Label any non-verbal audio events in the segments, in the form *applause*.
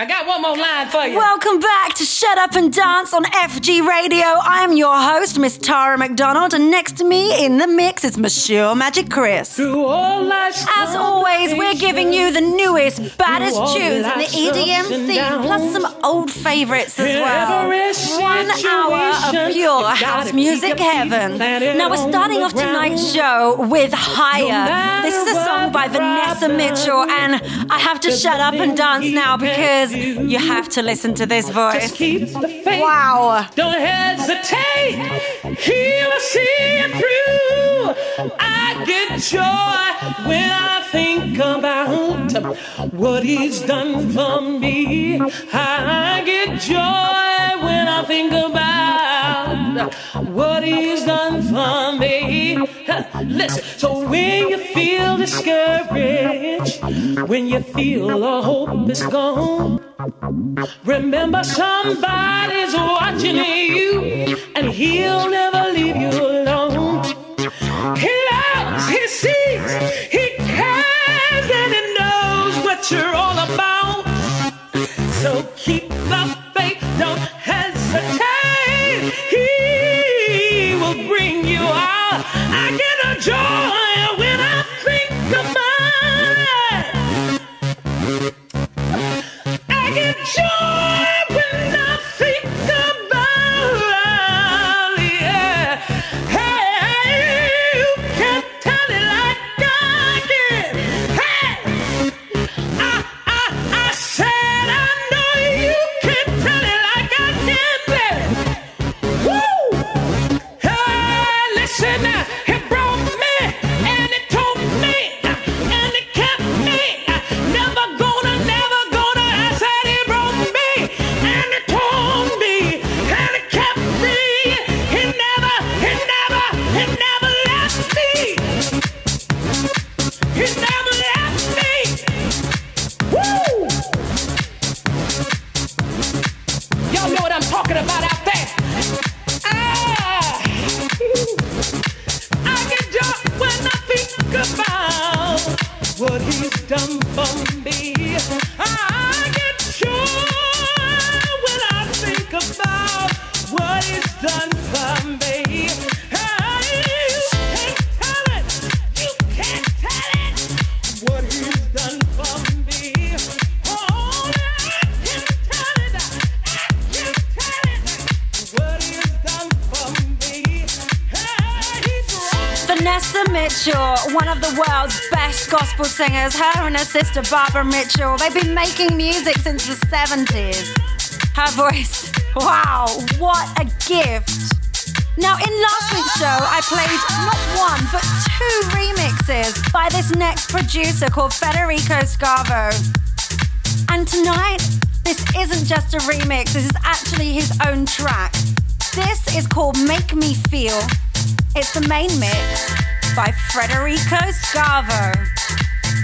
I got one more line for you. Welcome back to Shut Up and Dance on FG Radio. I am your host, Miss Tara McDonald, and next to me in the mix is Monsieur Magic Chris. As always, we're giving you the newest, baddest tunes in the EDM scene, plus some old favorites as well. One hour of pure house music heaven. Now, we're starting off tonight's show with Higher. This is a song by Vanessa Mitchell, and I have to shut up and dance now because you have to listen to this voice. Wow. Don't hesitate. He will see it through. I get joy when I think about what he's done for me. I get joy when I think about what he's done for me. Listen, so when you feel discouraged, when you feel all hope is gone, remember somebody's watching you, and he'll never leave you alone. He loves, he sees, he cares, and he knows what you're all about. So keep the faith, don't hesitate. Joy when I think about it. Sister Barbara Mitchell, they've been making music since the 70s. Her voice, wow, what a gift. Now, in last week's show, I played not one, but two remixes by this next producer called Federico Scavo. And tonight, this isn't just a remix, this is actually his own track. This is called Make Me Feel. It's the main mix by Federico Scavo.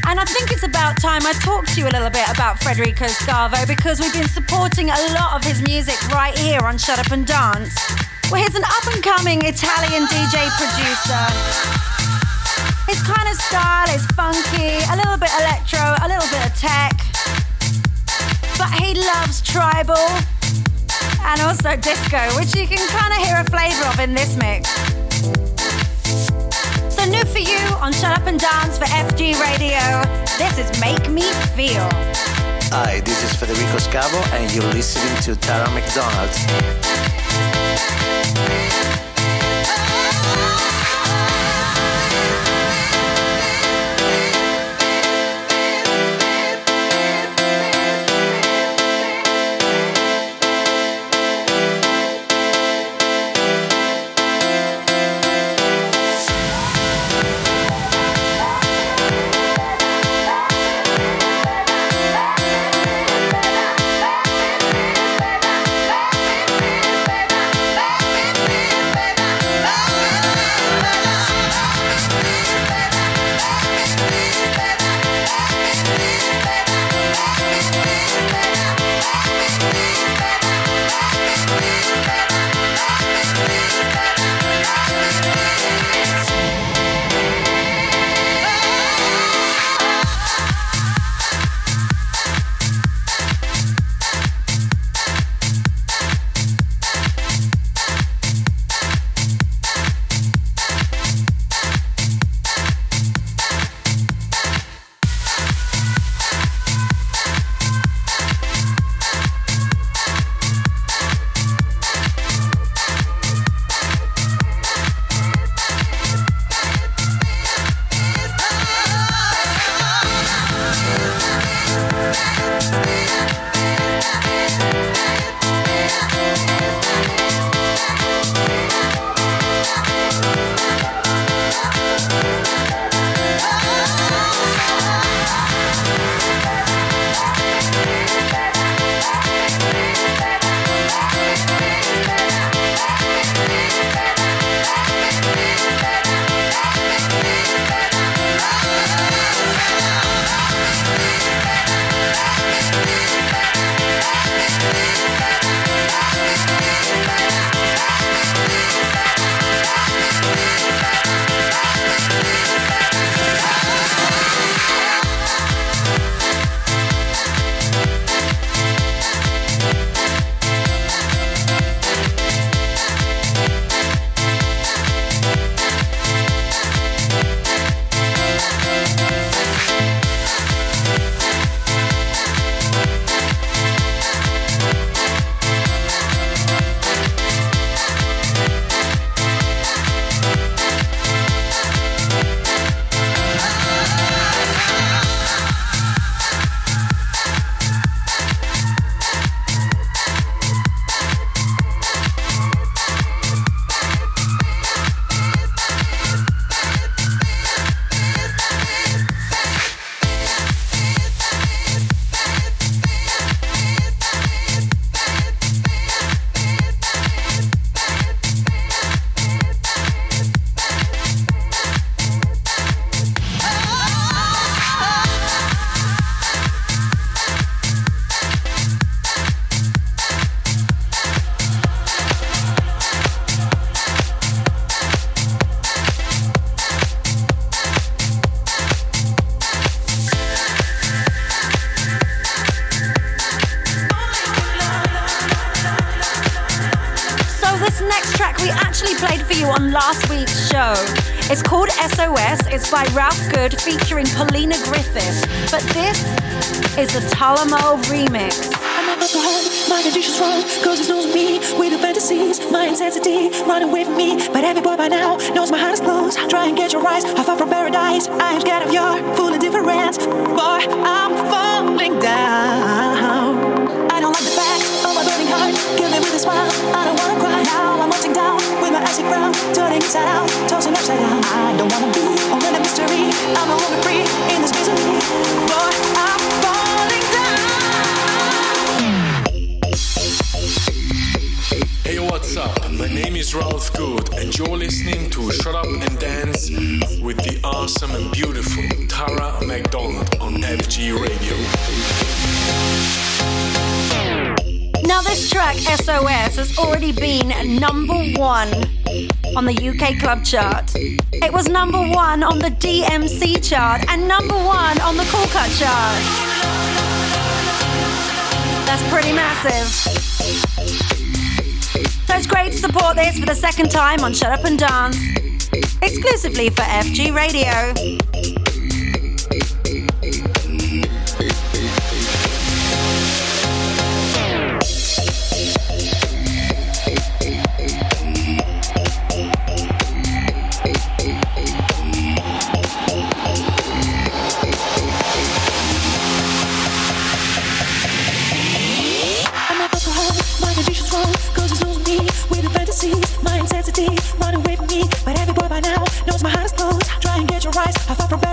And I think it's about time I talk to you a little bit about Federico Scavo because we've been supporting a lot of his music right here on Shut Up and Dance. Well, he's an up and coming Italian DJ producer. His kind of style is funky, a little bit electro, a little bit of tech. But he loves tribal and also disco, which you can kind of hear a flavor of in this mix. New for you on Shut Up and Dance for FG Radio, this is Make Me Feel. Hi, this is Federico Scavo, and you're listening to Tara McDonald. Actually played for you on last week's show. It's called SOS. It's by Ralph Good featuring Paulina Griffith. But this is the Talamo remix. I'm not alcohol, my condition's wrong, cause it's knows me with the fantasies, my intensity running with me. But every boy by now knows my heart is closed. Try and get your eyes, I far from paradise. I am scared of your full indifference. Boy, I'm falling down. I don't like the fact of my burning heart, kill me with a smile. I don't wanna cry with my crown, turning inside out, tossing upside down. I don't wanna be mystery, I'm a woman free in this misery. I'm falling down. Hey, what's up? My name is Ralph Good, and you're listening to Shut Up and Dance with the awesome and beautiful Tara McDonald on FG Radio. Now, this track, SOS, has already been number one on the UK club chart. It was number one on the DMC chart and number one on the Cool Cut chart. That's pretty massive. So it's great to support this for the second time on Shut Up and Dance, exclusively for FG Radio. Running with me. But every boy by now knows my heart is closed. Try and get your eyes, I far from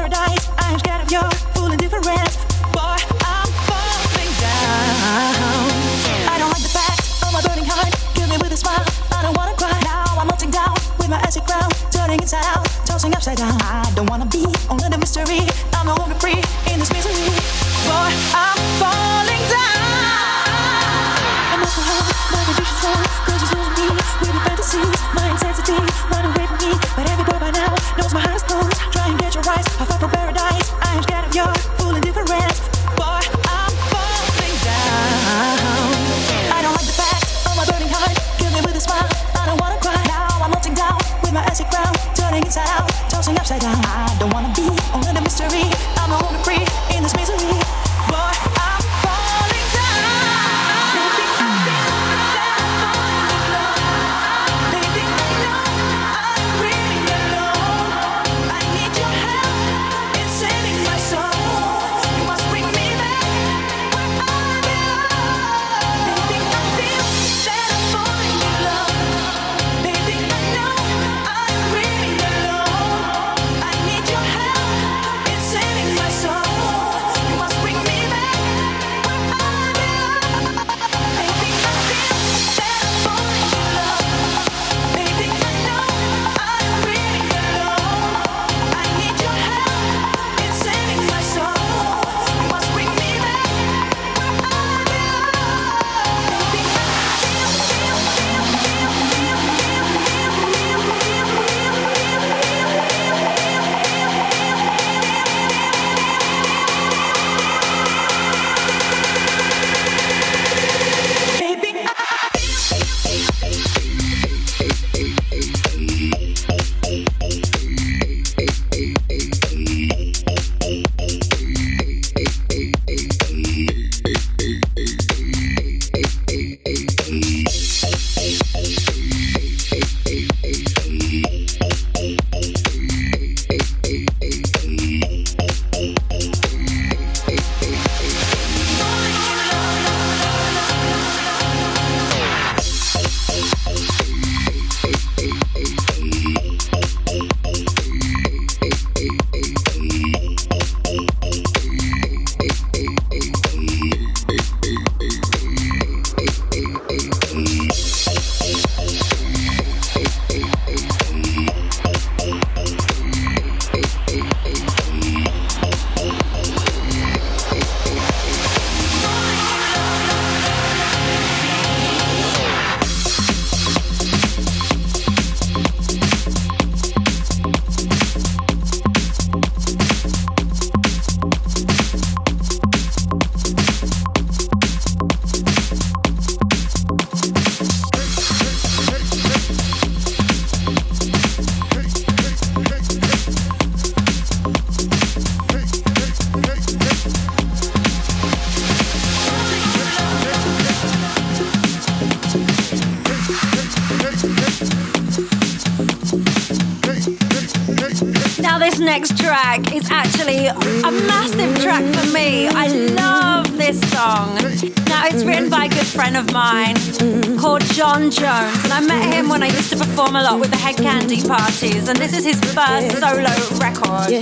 used to perform a lot with the Hed Kandi parties, and this is his first solo record.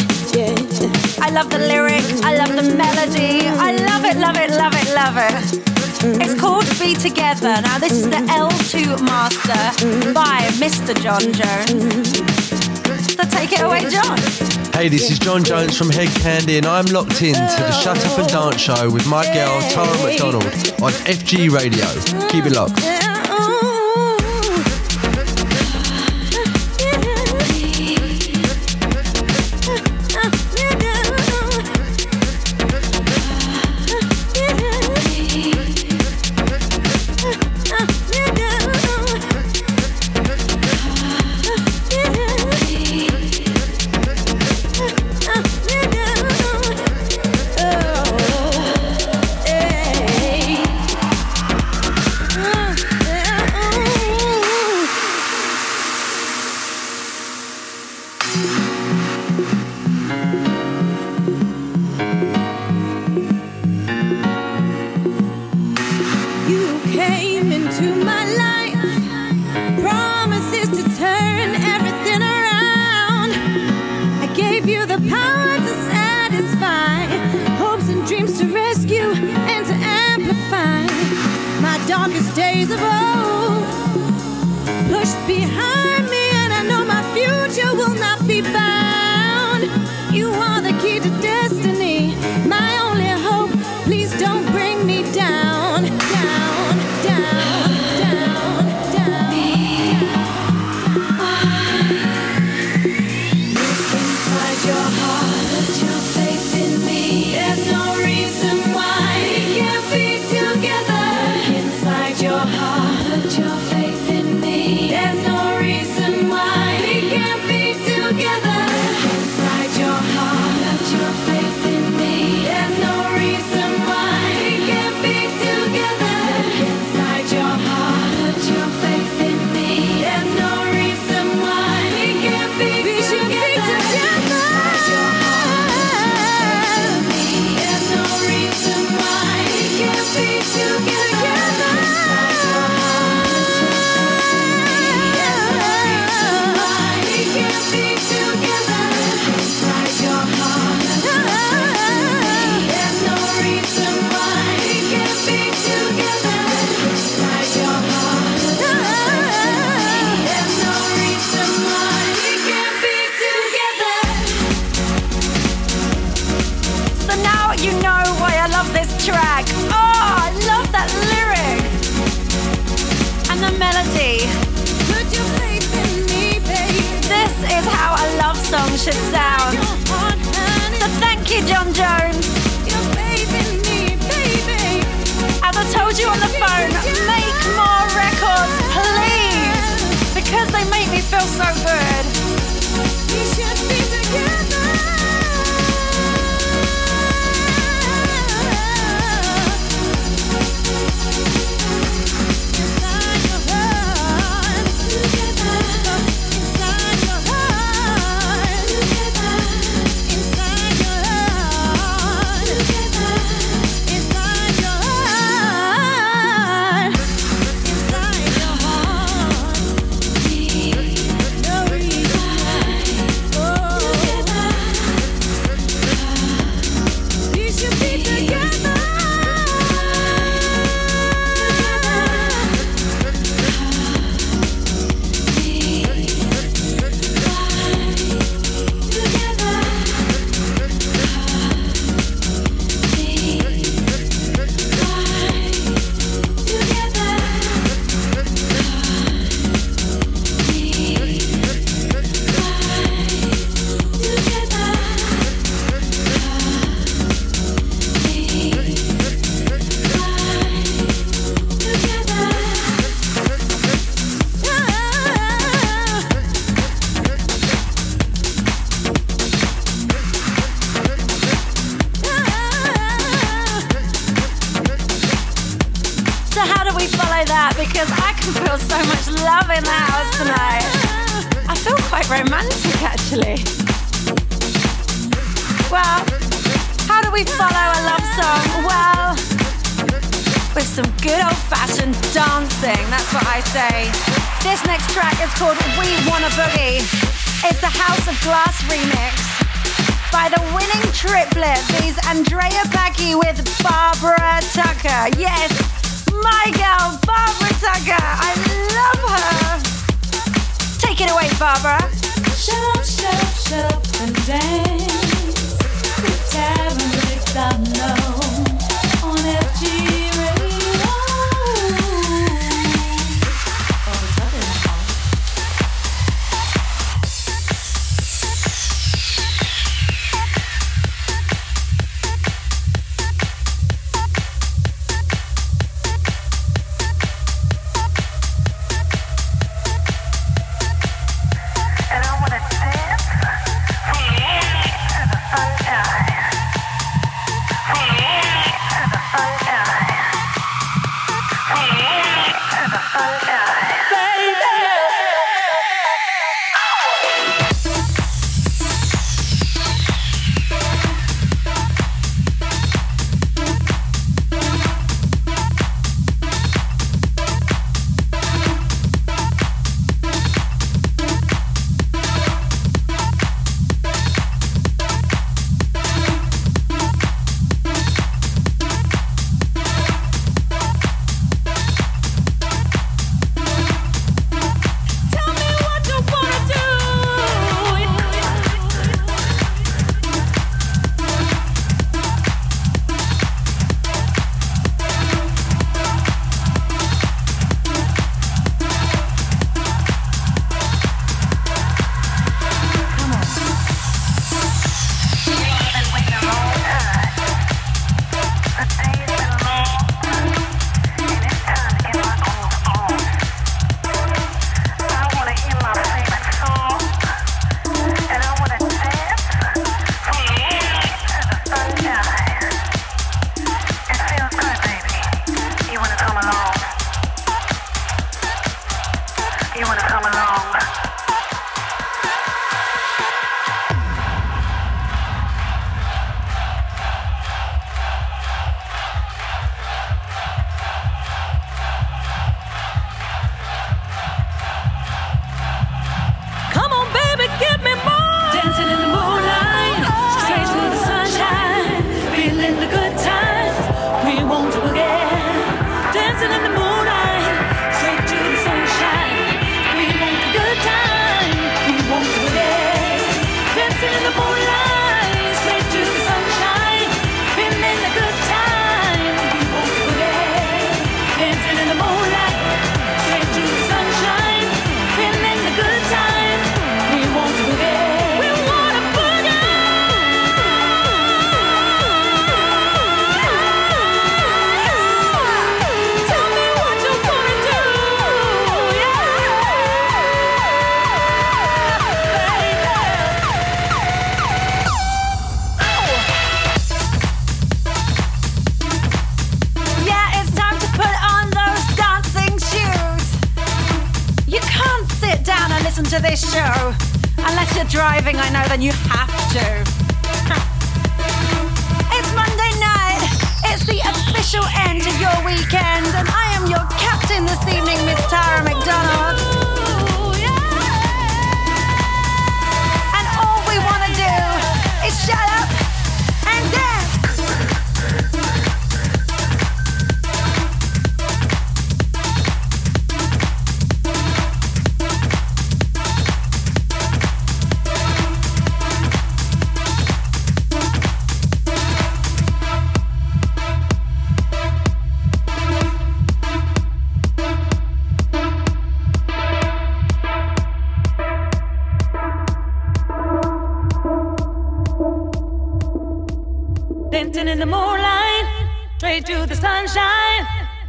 I love the lyric, I love the melody, I love it, love it, love it, love it. Mm. It's called Be Together. Now, this is the mm. L2 Master mm. by Mr. John Jones. So take it away, John. Hey, this is John Jones from Hed Kandi, and I'm locked in to the Shut Up and Dance show with my girl Tara McDonald on FG Radio. Keep it locked.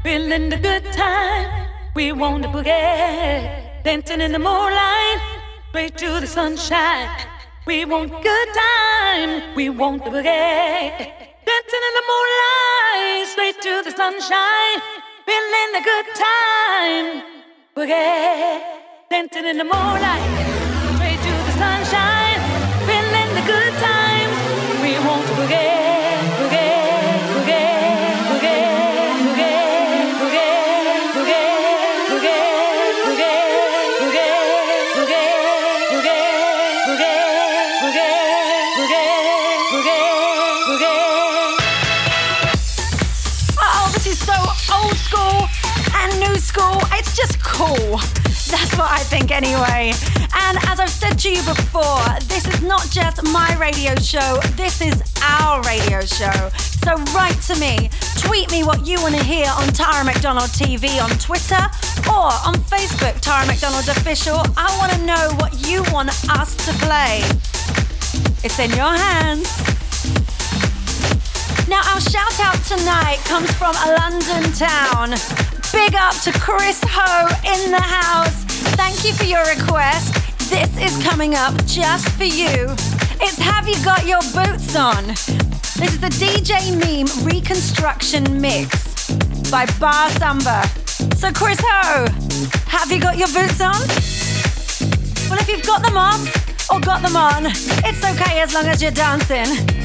Dancing in the good time. We want the bouquet, Denton in the moonlight, straight to the sunshine. We want good time, we want the boogie. Dancing in the moonlight, straight to the sunshine. Feeling the good time, boogie. Dancing in the moonlight, what I think anyway. And as I've said to you before, this is not just my radio show, this is our radio show. So write to me, tweet me what you want to hear on Tara McDonald TV on Twitter or on Facebook, Tara McDonald Official. I want to know what you want us to play. It's in your hands. Now, our shout out tonight comes from a London town. Big up to Chris Ho in the house. Thank you for your request. This is coming up just for you. It's Have You Got Your Boots On? This is the DJ Meme Reconstruction Mix by Bar Samba. So, Chris Ho, have you got your boots on? Well, if you've got them off or got them on, it's okay as long as you're dancing.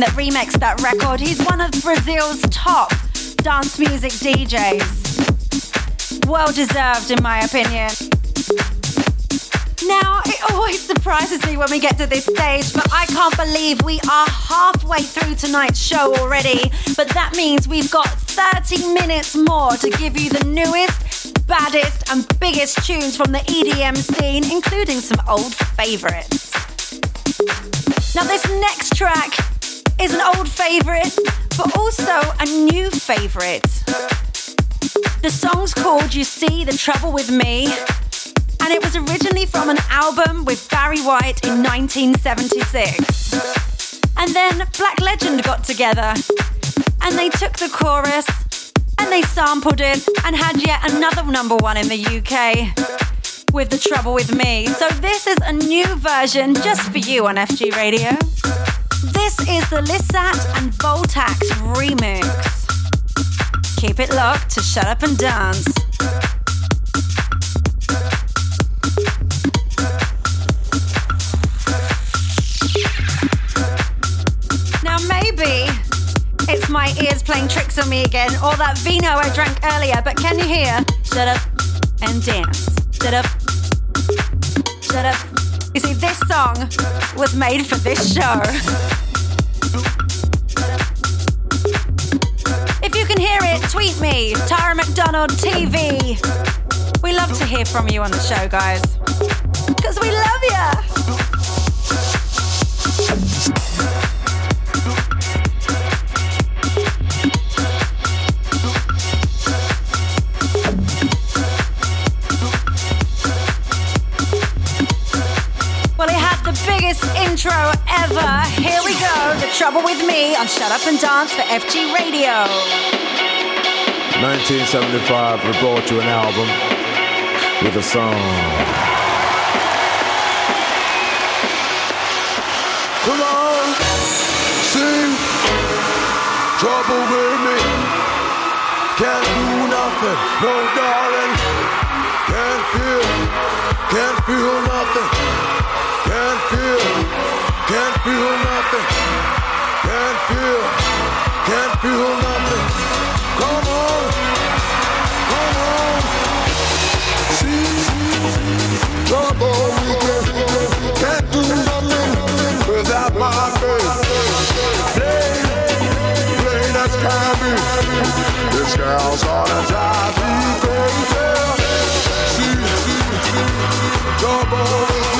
That remixed that record. He's one of Brazil's top dance music DJs. Well deserved, in my opinion. Now, it always surprises me when we get to this stage, but I can't believe we are halfway through tonight's show already. But that means we've got 30 minutes more to give you the newest, baddest, and biggest tunes from the EDM scene, including some old favorites. Now, this next track is an old favorite, but also a new favorite. The song's called You See the Trouble with Me, and it was originally from an album with Barry White in 1976. And then Black Legend got together and they took the chorus and they sampled it and had yet another number one in the UK with The Trouble with Me. So this is a new version just for you on FG Radio. This is the Lissat and Voltaxx remix. Keep it locked to Shut Up and Dance. Now, maybe it's my ears playing tricks on me again, or that vino I drank earlier, but can you hear? Shut up and dance. Shut up. Shut up. You see, this song was made for this show. If you can hear it, tweet me, Tara McDonald TV. We love to hear from you on the show, guys. Because we love ya. Intro ever. Here we go. The Trouble with Me on Shut Up and Dance for FG Radio. 1975, we brought you an album with a song. Come on, sing trouble with me. Can't do nothing, no darling. Can't feel, can't feel nothing. Can't feel, can't feel nothing. Can't feel, can't feel nothing. Come on, come on. See, trouble with me. Can't do nothing without my baby. Play, play that can be. This girl's gonna drive me crazy. See, trouble with me.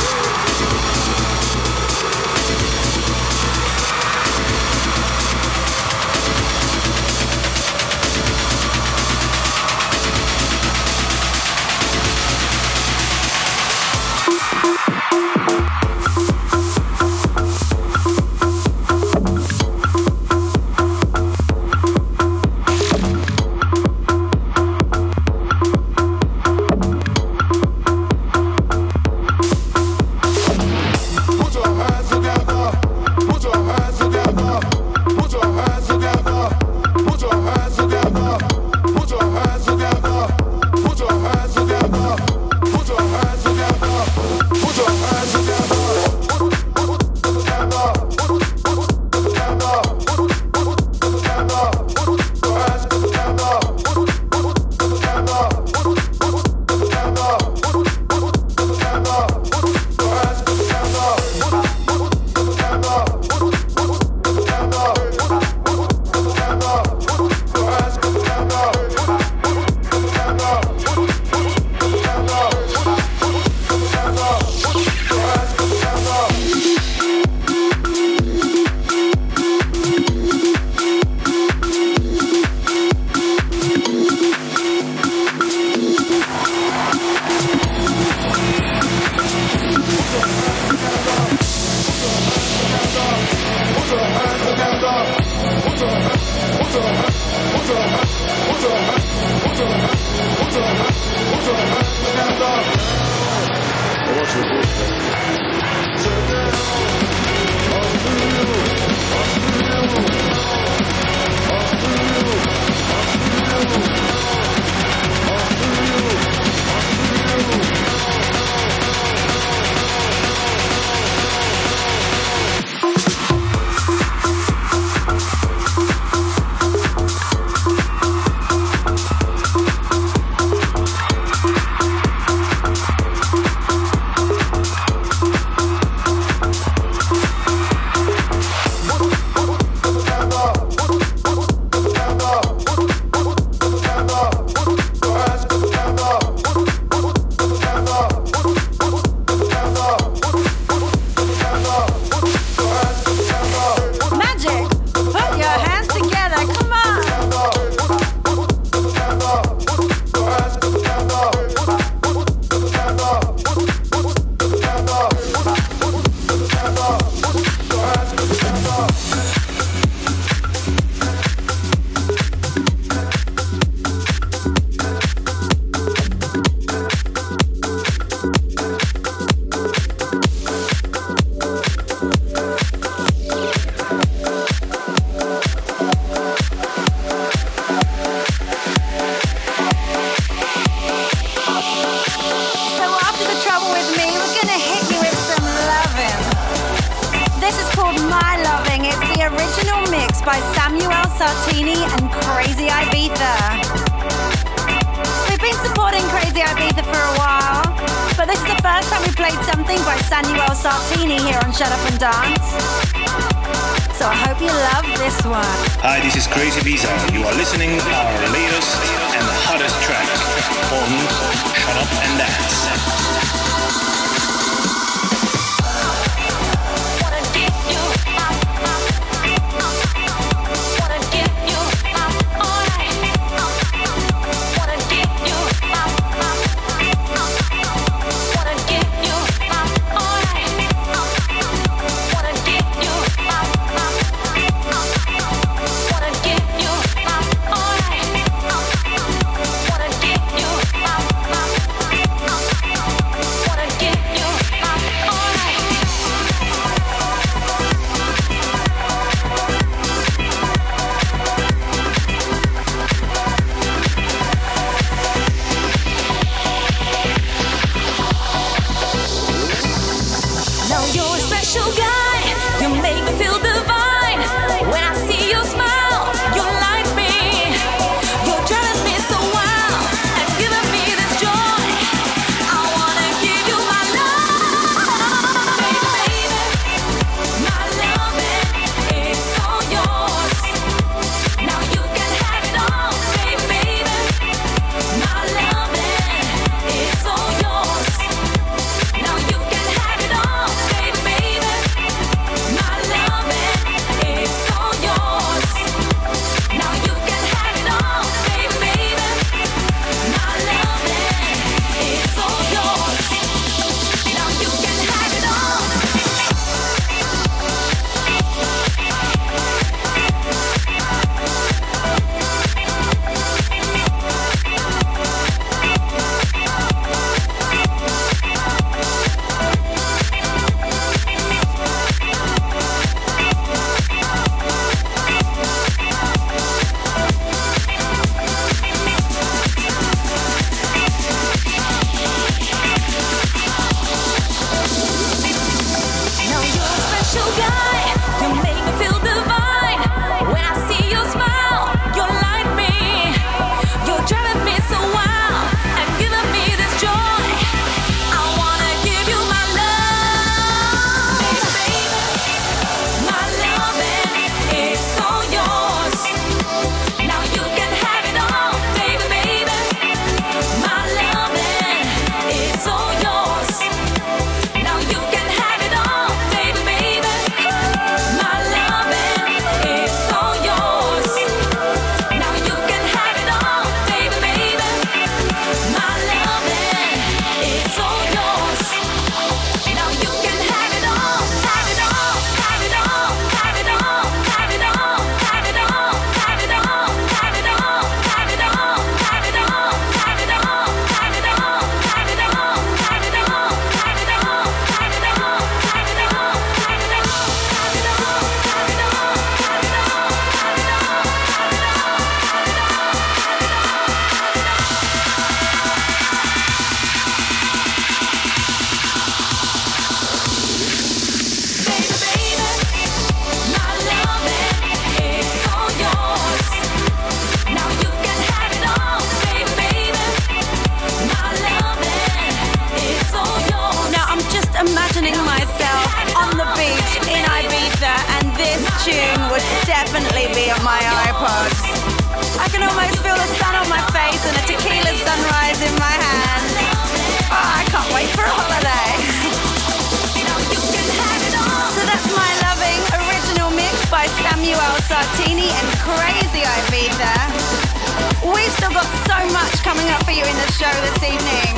Samuel Sartini and Crazy IV there. We've still got so much coming up for you in the show this evening.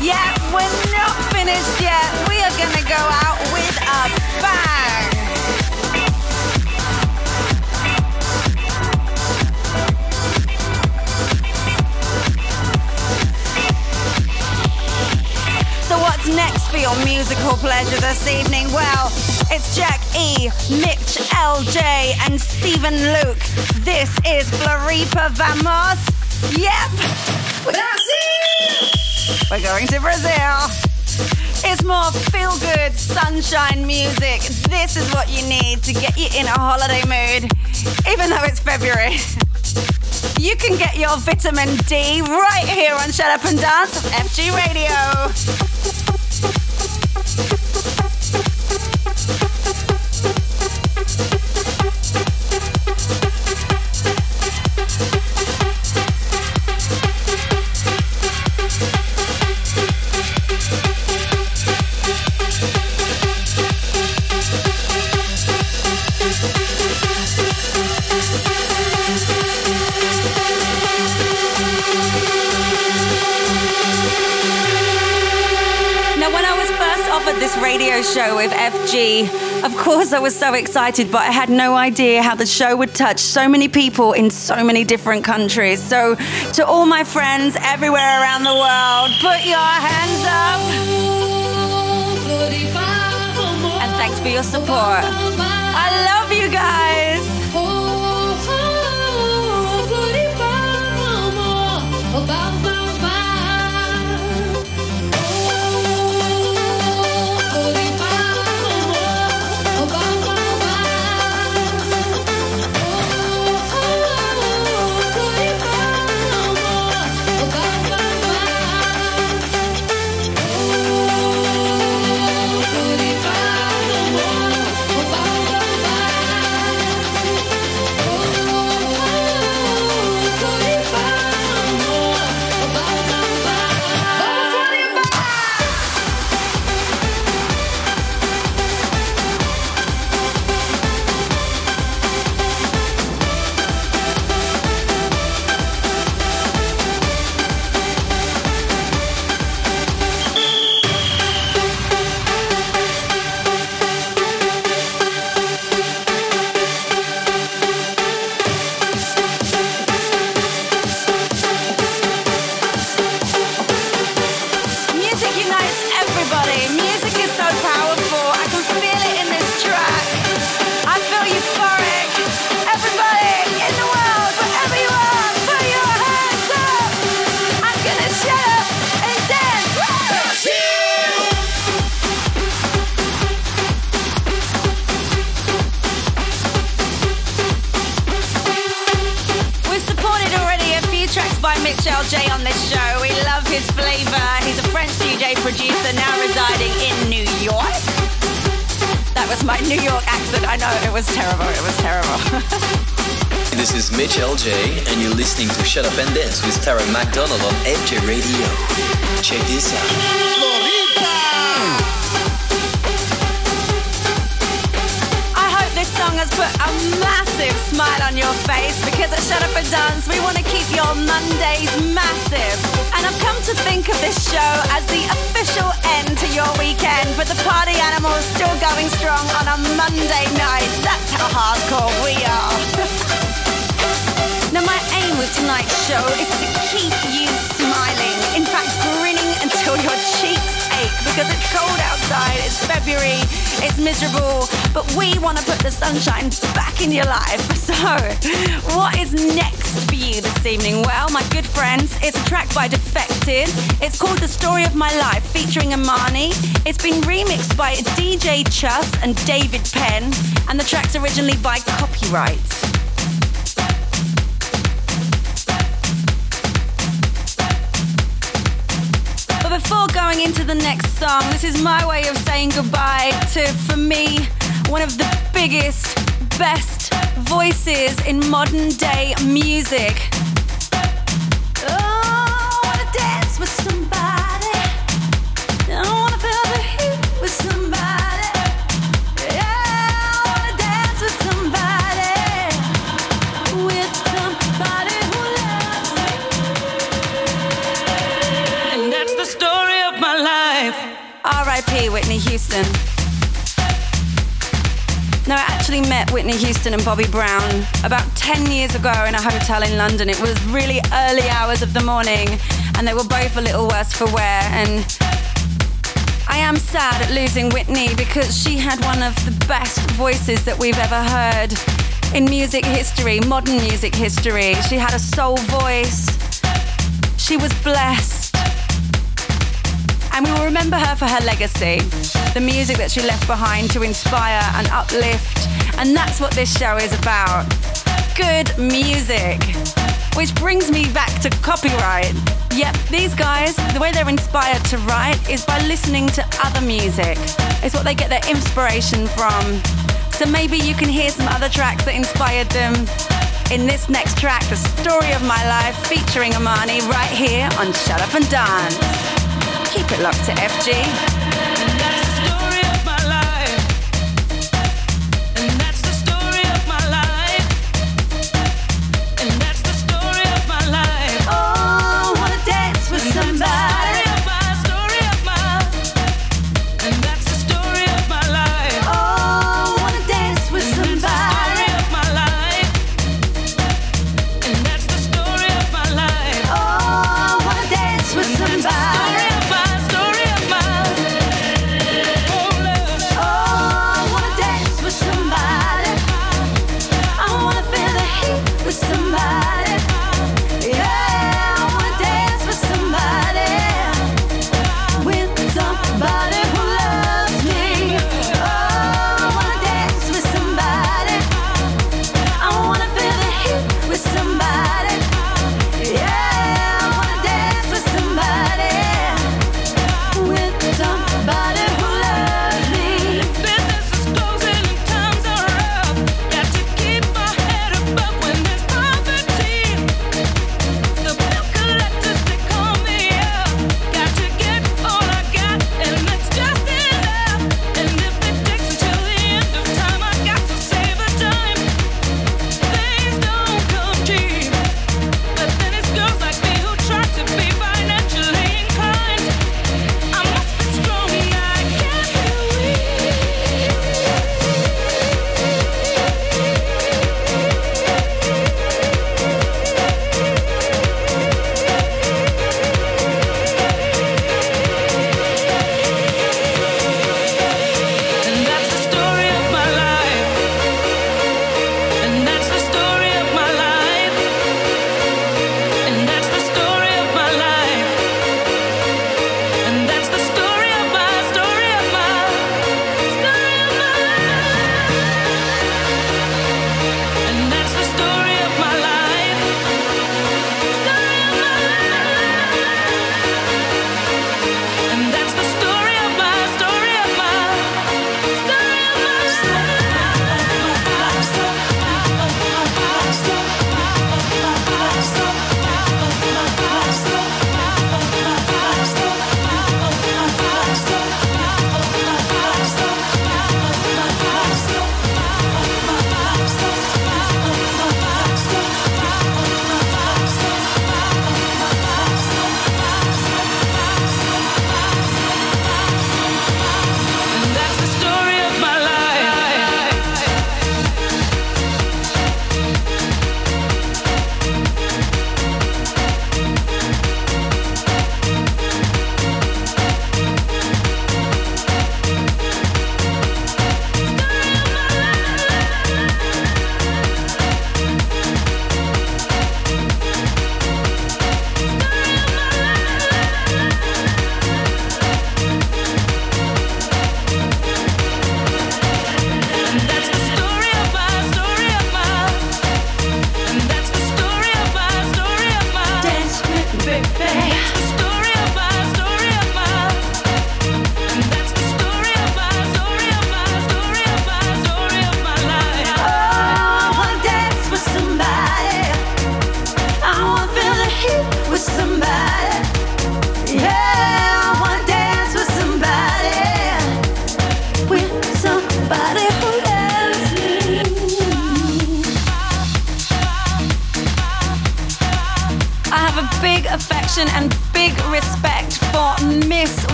Yeah, we're not finished yet. We are going to go out with a bang. Next for your musical pleasure this evening? Well, it's Jack E, Mitch LJ, and Stephen Luke. This is Floripa Vamos. Yep! Brazil! We're going to Brazil. It's more feel good sunshine music. This is what you need to get you in a holiday mood, even though it's February. *laughs* you can get your vitamin D right here on Shut Up and Dance on FG Radio. I was so excited, but I had no idea how the show would touch so many people in so many different countries. So, to all my friends everywhere around the world, put your hands up. And thanks for your support. I love you guys. Song has put a massive smile on your face because at Shut Up and Dance we want to keep your Mondays massive. And I've come to think of this show as the official end to your weekend, but the party animals still going strong on a Monday night. That's how hardcore we are. *laughs* now my aim with tonight's show is to keep you because it's cold outside, it's February, it's miserable, but we want to put the sunshine back in your life. *laughs* So, what is next for you this evening? Well, my good friends, it's a track by Defected. It's called The Story of My Life featuring Amani. It's been remixed by DJ Chus and David Penn, and the track's originally by Copyright. Going into the next song, this is my way of saying goodbye to, for me, one of the biggest, best voices in modern day music. No, I actually met Whitney Houston and Bobby Brown about 10 years ago in a hotel in London. It was really early hours of the morning, and they were both a little worse for wear. And I am sad at losing Whitney because she had one of the best voices that we've ever heard in music history, modern music history. She had a soul voice. She was blessed. And we will remember her for her legacy, the music that she left behind to inspire and uplift. And that's what this show is about good music. Which brings me back to copyright. Yep, these guys, the way they're inspired to write is by listening to other music. It's what they get their inspiration from. So maybe you can hear some other tracks that inspired them in this next track, The Story of My Life, featuring Amani, right here on Shut Up and Dance. Keep it locked to FG.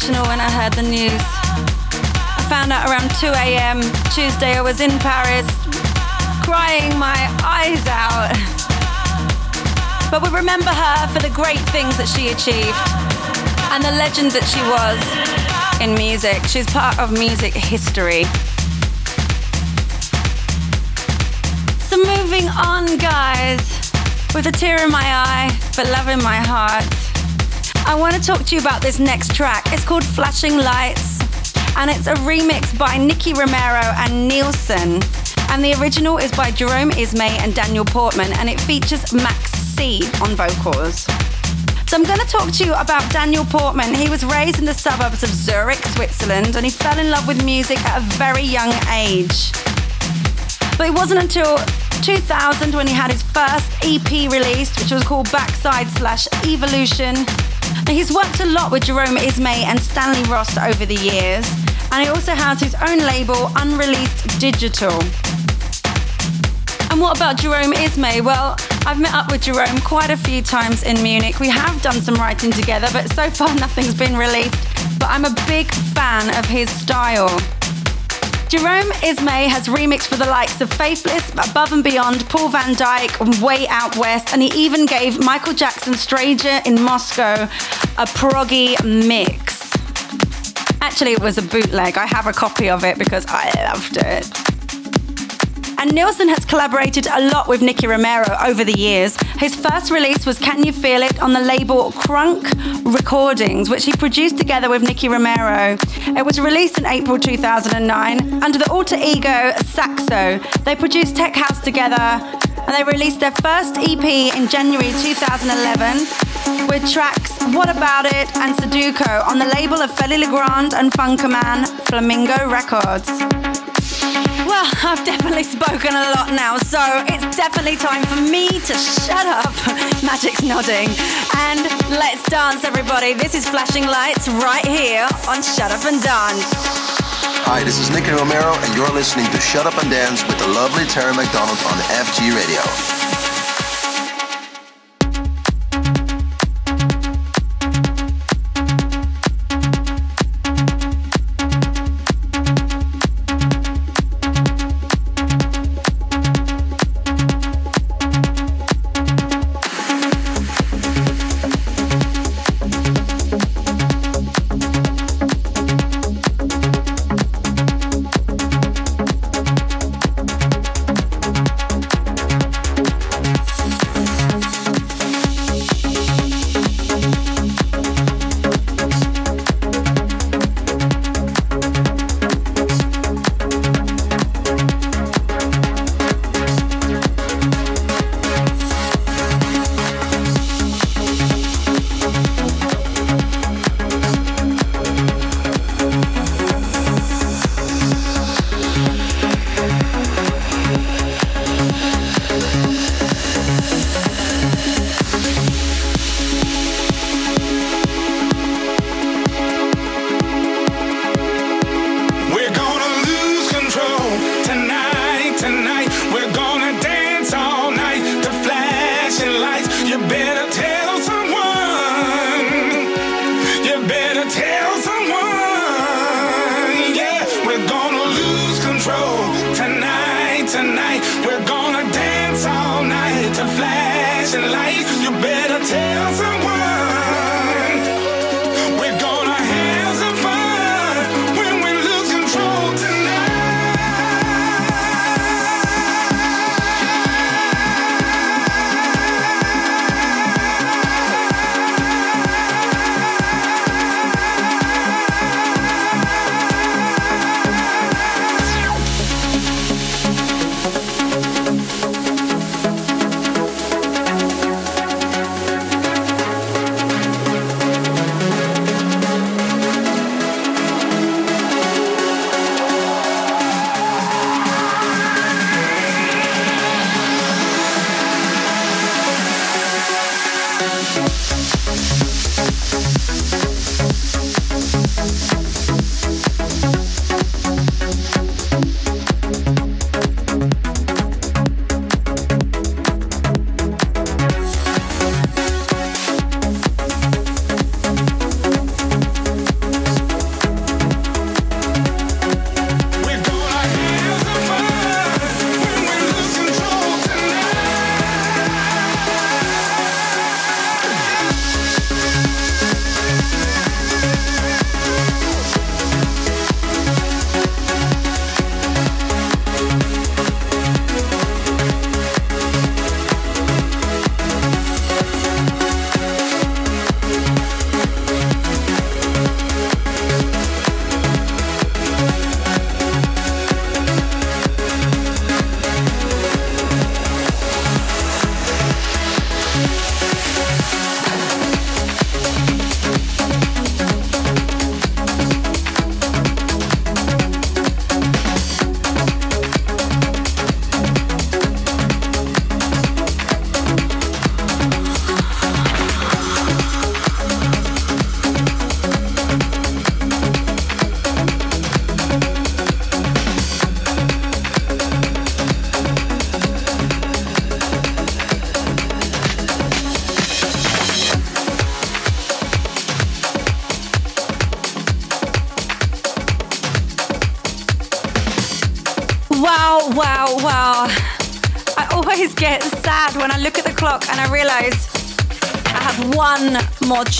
Emotional when I heard the news. I found out around 2 a.m. Tuesday I was in Paris crying my eyes out. But we remember her for the great things that she achieved and the legend that she was in music. She's part of music history. So moving on, guys. with a tear in my eye, but love in my heart. I want to talk to you about this next track. It's called Flashing Lights, and it's a remix by Nicky Romero and Nilson. And the original is by Jerome Isma-Ae and Daniel Portman, and it features Max C on vocals. So I'm going to talk to you about Daniel Portman. He was raised in the suburbs of Zurich, Switzerland, and he fell in love with music at a very young age. But it wasn't until 2000 when he had his first EP released, which was called Backside Slash Evolution. Now, he's worked a lot with Jerome Isma-Ae and Stanley Ross over the years, and he also has his own label, Unreleased Digital. And what about Jerome Isma-Ae? Well, I've met up with Jerome quite a few times in Munich. We have done some writing together, but so far *laughs* nothing's been released. But I'm a big fan of his style. Jerome Isma-Ae has remixed for the likes of Faithless, Above and Beyond, Paul Van Dyk, Way Out West, and he even gave Michael Jackson Stranger in Moscow a proggy mix. Actually, it was a bootleg. I have a copy of it because I loved it. And Nilson has collaborated a lot with Nicky Romero over the years. His first release was Can You Feel It on the label Crunk Recordings, which he produced together with Nicky Romero. It was released in April 2009 under the alter ego Saxo. They produced Tech House together and they released their first EP in January 2011 with tracks What About It and Sudoku on the label of Fedde Le Grand and Funkerman Flamingo Records. Well, *laughs* I've definitely spoken a lot now, so it's definitely time for me to shut up. *laughs* Magic's nodding. And let's dance, everybody. This is Flashing Lights right here on Shut Up and Dance. Hi, this is Nicky Romero, and you're listening to Shut Up and Dance with the lovely Terry McDonald on FG Radio.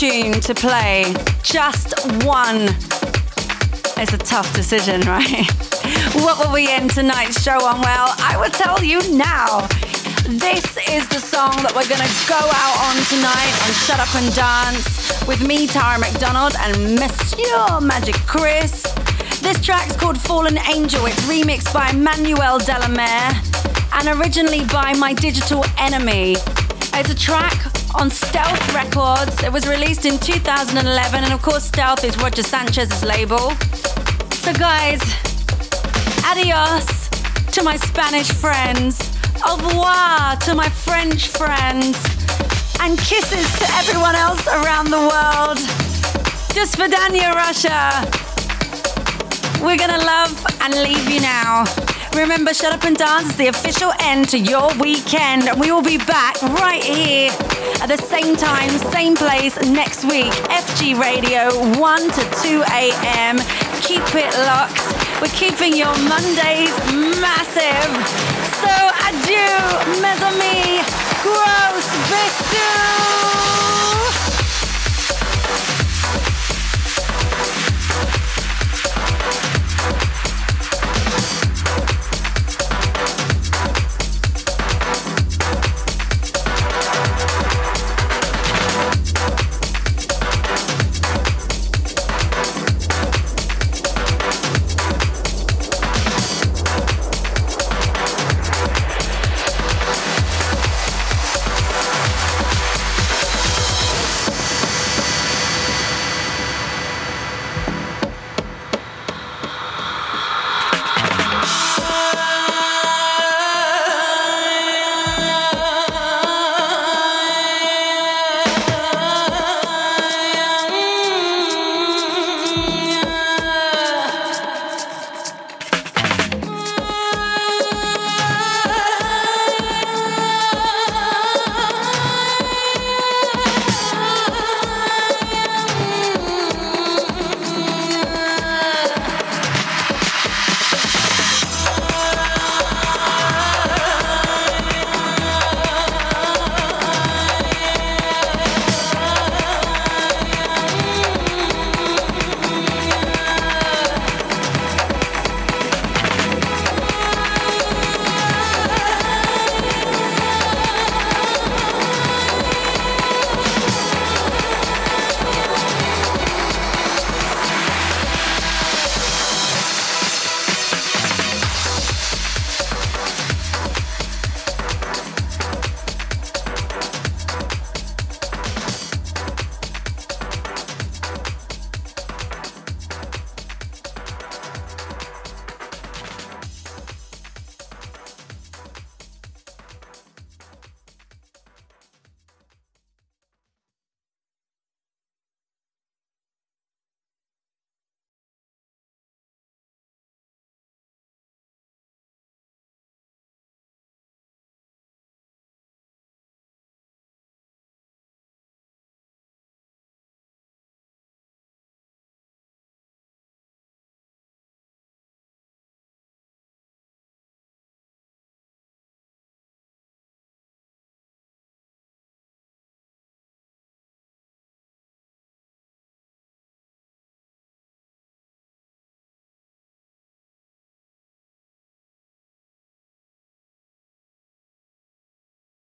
Tune to play. Just one. It's a tough decision, *laughs* right? What will we end tonight's show on? Well, I will tell you now. This is the song that we're gonna go out on tonight on Shut Up and Dance with me, Tara McDonald, and Monsieur Magic Chris. This track's called Fallen Angel. It's remixed by Manuel De La Mare and originally by My Digital Enemy. It's a track on Stealth Records. It was released in 2011, and of course, Stealth is Roger Sanchez's label. So, guys, adios to my Spanish friends, au revoir to my French friends, and kisses to everyone else around the world. Do svidania, Russia. We're gonna love and leave you now. Remember, Shut Up and Dance is the official end to your weekend. We will be back right here at the same time, same place next week. FG Radio, 1 to 2 a.m. Keep it locked. We're keeping your Mondays massive. So adieu, mes amis. Gross bisous.